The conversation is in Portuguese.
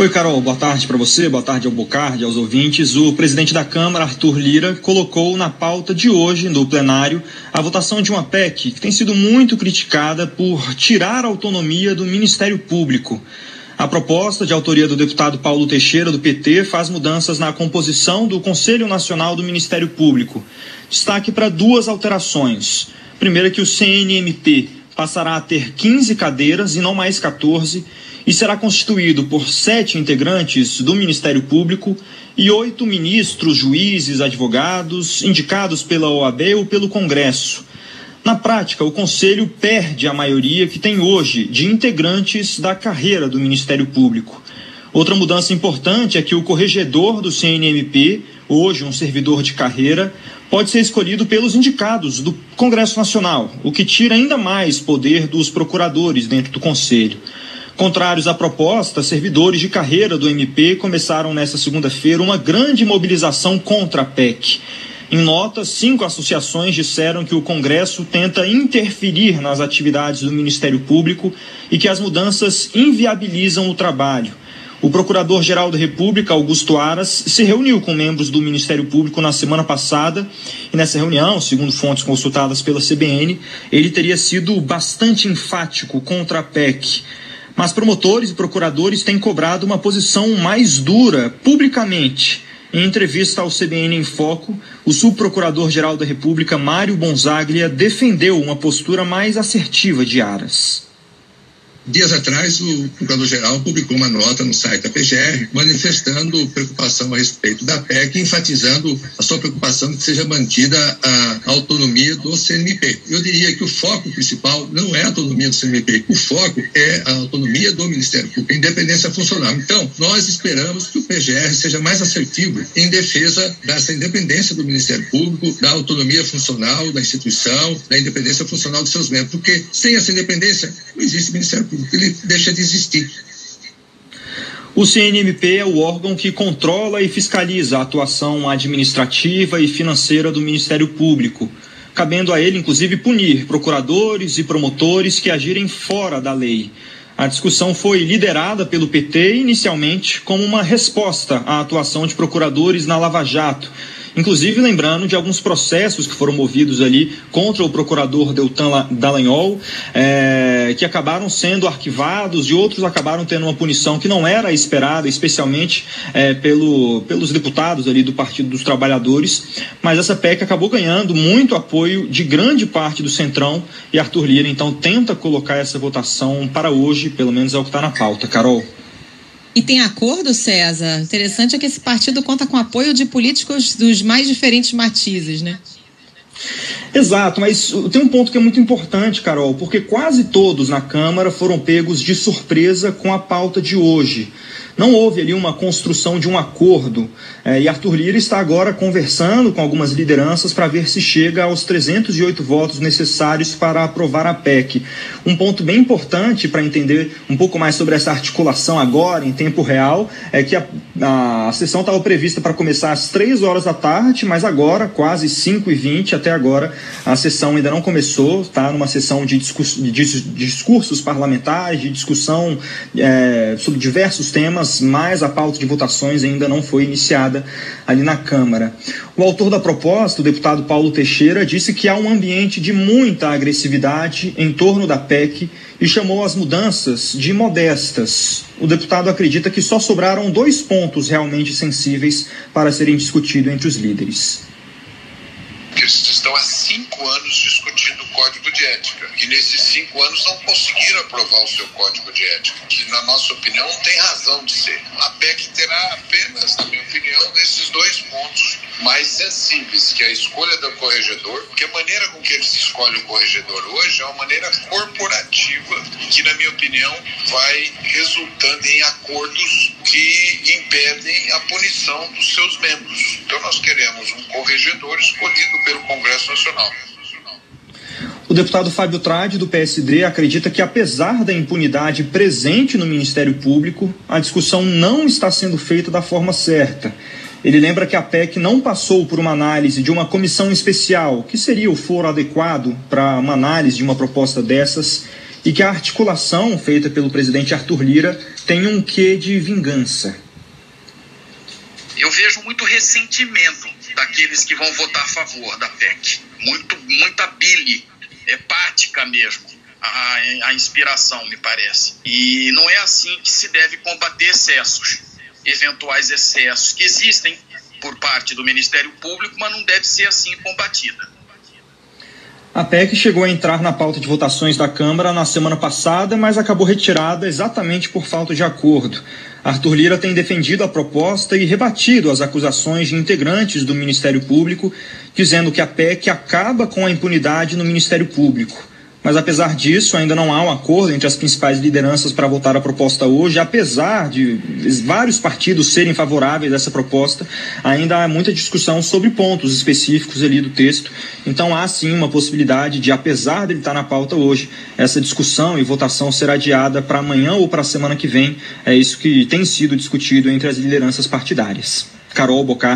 Oi, Carol, boa tarde para você, boa tarde ao Bocardi, aos ouvintes. O presidente da Câmara, Arthur Lira, colocou na pauta de hoje, no plenário, a votação de uma PEC que tem sido muito criticada por tirar a autonomia do Ministério Público. A proposta, de autoria do deputado Paulo Teixeira, do PT, faz mudanças na composição do Conselho Nacional do Ministério Público. Destaque para duas alterações. Primeiro é que o CNMP passará a ter 15 cadeiras e não mais 14 e será constituído por sete integrantes do Ministério Público e oito ministros, juízes, advogados, indicados pela OAB ou pelo Congresso. Na prática, o Conselho perde a maioria que tem hoje de integrantes da carreira do Ministério Público. Outra mudança importante é que o corregedor do CNMP, hoje um servidor de carreira, pode ser escolhido pelos indicados do Congresso Nacional, o que tira ainda mais poder dos procuradores dentro do Conselho. Contrários à proposta, servidores de carreira do MP começaram nesta segunda-feira uma grande mobilização contra a PEC. Em nota, cinco associações disseram que o Congresso tenta interferir nas atividades do Ministério Público e que as mudanças inviabilizam o trabalho. O Procurador-Geral da República, Augusto Aras, se reuniu com membros do Ministério Público na semana passada e nessa reunião, segundo fontes consultadas pela CBN, ele teria sido bastante enfático contra a PEC. Mas promotores e procuradores têm cobrado uma posição mais dura publicamente. Em entrevista ao CBN em Foco, o subprocurador-geral da República, Mário Bonzaglia, defendeu uma postura mais assertiva de Aras. Dias atrás, o Procurador-Geral publicou uma nota no site da PGR manifestando preocupação a respeito da PEC, enfatizando a sua preocupação de que seja mantida a autonomia do CNMP. Eu diria que o foco principal não é a autonomia do CNMP, o foco é a autonomia do Ministério Público, a independência funcional. Então, nós esperamos que o PGR seja mais assertivo em defesa dessa independência do Ministério Público, da autonomia funcional da instituição, da independência funcional de seus membros, porque sem essa independência não existe Ministério ele deixa de existir. O CNMP é o órgão que controla e fiscaliza a atuação administrativa e financeira do Ministério Público, cabendo a ele, inclusive, punir procuradores e promotores que agirem fora da lei. A discussão foi liderada pelo PT inicialmente como uma resposta à atuação de procuradores na Lava Jato Inclusive lembrando de alguns processos que foram movidos ali contra o procurador Deltan Dallagnol, é, que acabaram sendo arquivados e outros acabaram tendo uma punição que não era esperada, especialmente é, pelo, pelos deputados ali do Partido dos Trabalhadores. Mas essa PEC acabou ganhando muito apoio de grande parte do Centrão e Arthur Lira então tenta colocar essa votação para hoje, pelo menos é o que está na pauta. Carol. E tem acordo, César? Interessante é que esse partido conta com apoio de políticos dos mais diferentes matizes, né? Exato, mas tem um ponto que é muito importante, Carol, porque quase todos na Câmara foram pegos de surpresa com a pauta de hoje. Não houve ali uma construção de um acordo. É, e Arthur Lira está agora conversando com algumas lideranças para ver se chega aos 308 votos necessários para aprovar a PEC. Um ponto bem importante para entender um pouco mais sobre essa articulação agora, em tempo real, é que a, a, a sessão estava prevista para começar às 3 horas da tarde, mas agora, quase 5 e 20 até agora, a sessão ainda não começou, está numa sessão de, discurso, de, discursos parlamentares, de discussão é, sobre diversos temas mas a pauta de votações ainda não foi iniciada ali na Câmara. O autor da proposta, o deputado Paulo Teixeira, disse que há um ambiente de muita agressividade em torno da PEC e chamou as mudanças de modestas. O deputado acredita que só sobraram dois pontos realmente sensíveis para serem discutidos entre os líderes. Cinco anos discutindo o código de ética e nesses cinco anos não conseguiram aprovar o seu código de ética, que na nossa opinião tem razão de ser. A PEC terá apenas, na minha opinião, nesses dois pontos mais sensíveis, que é a escolha do corregedor, porque a maneira com que eles escolhem o corregedor hoje é uma maneira corporativa, que na minha opinião vai resultando em acordos que impedem a punição dos seus membros. Então nós queremos um corregedor escolhido pelo Congresso Nacional. O deputado Fábio Trade, do PSD, acredita que, apesar da impunidade presente no Ministério Público, a discussão não está sendo feita da forma certa. Ele lembra que a PEC não passou por uma análise de uma comissão especial, que seria o foro adequado para uma análise de uma proposta dessas, e que a articulação feita pelo presidente Arthur Lira tem um quê de vingança. Eu vejo muito ressentimento daqueles que vão votar a favor da PEC. Muito, muita bile hepática mesmo. A, a inspiração, me parece. E não é assim que se deve combater excessos, eventuais excessos que existem por parte do Ministério Público, mas não deve ser assim combatida. A PEC chegou a entrar na pauta de votações da Câmara na semana passada, mas acabou retirada exatamente por falta de acordo. Arthur Lira tem defendido a proposta e rebatido as acusações de integrantes do Ministério Público, dizendo que a PEC acaba com a impunidade no Ministério Público. Mas apesar disso, ainda não há um acordo entre as principais lideranças para votar a proposta hoje. Apesar de vários partidos serem favoráveis a essa proposta, ainda há muita discussão sobre pontos específicos ali do texto. Então há sim uma possibilidade de, apesar dele estar na pauta hoje, essa discussão e votação ser adiada para amanhã ou para a semana que vem. É isso que tem sido discutido entre as lideranças partidárias. Carol Bocar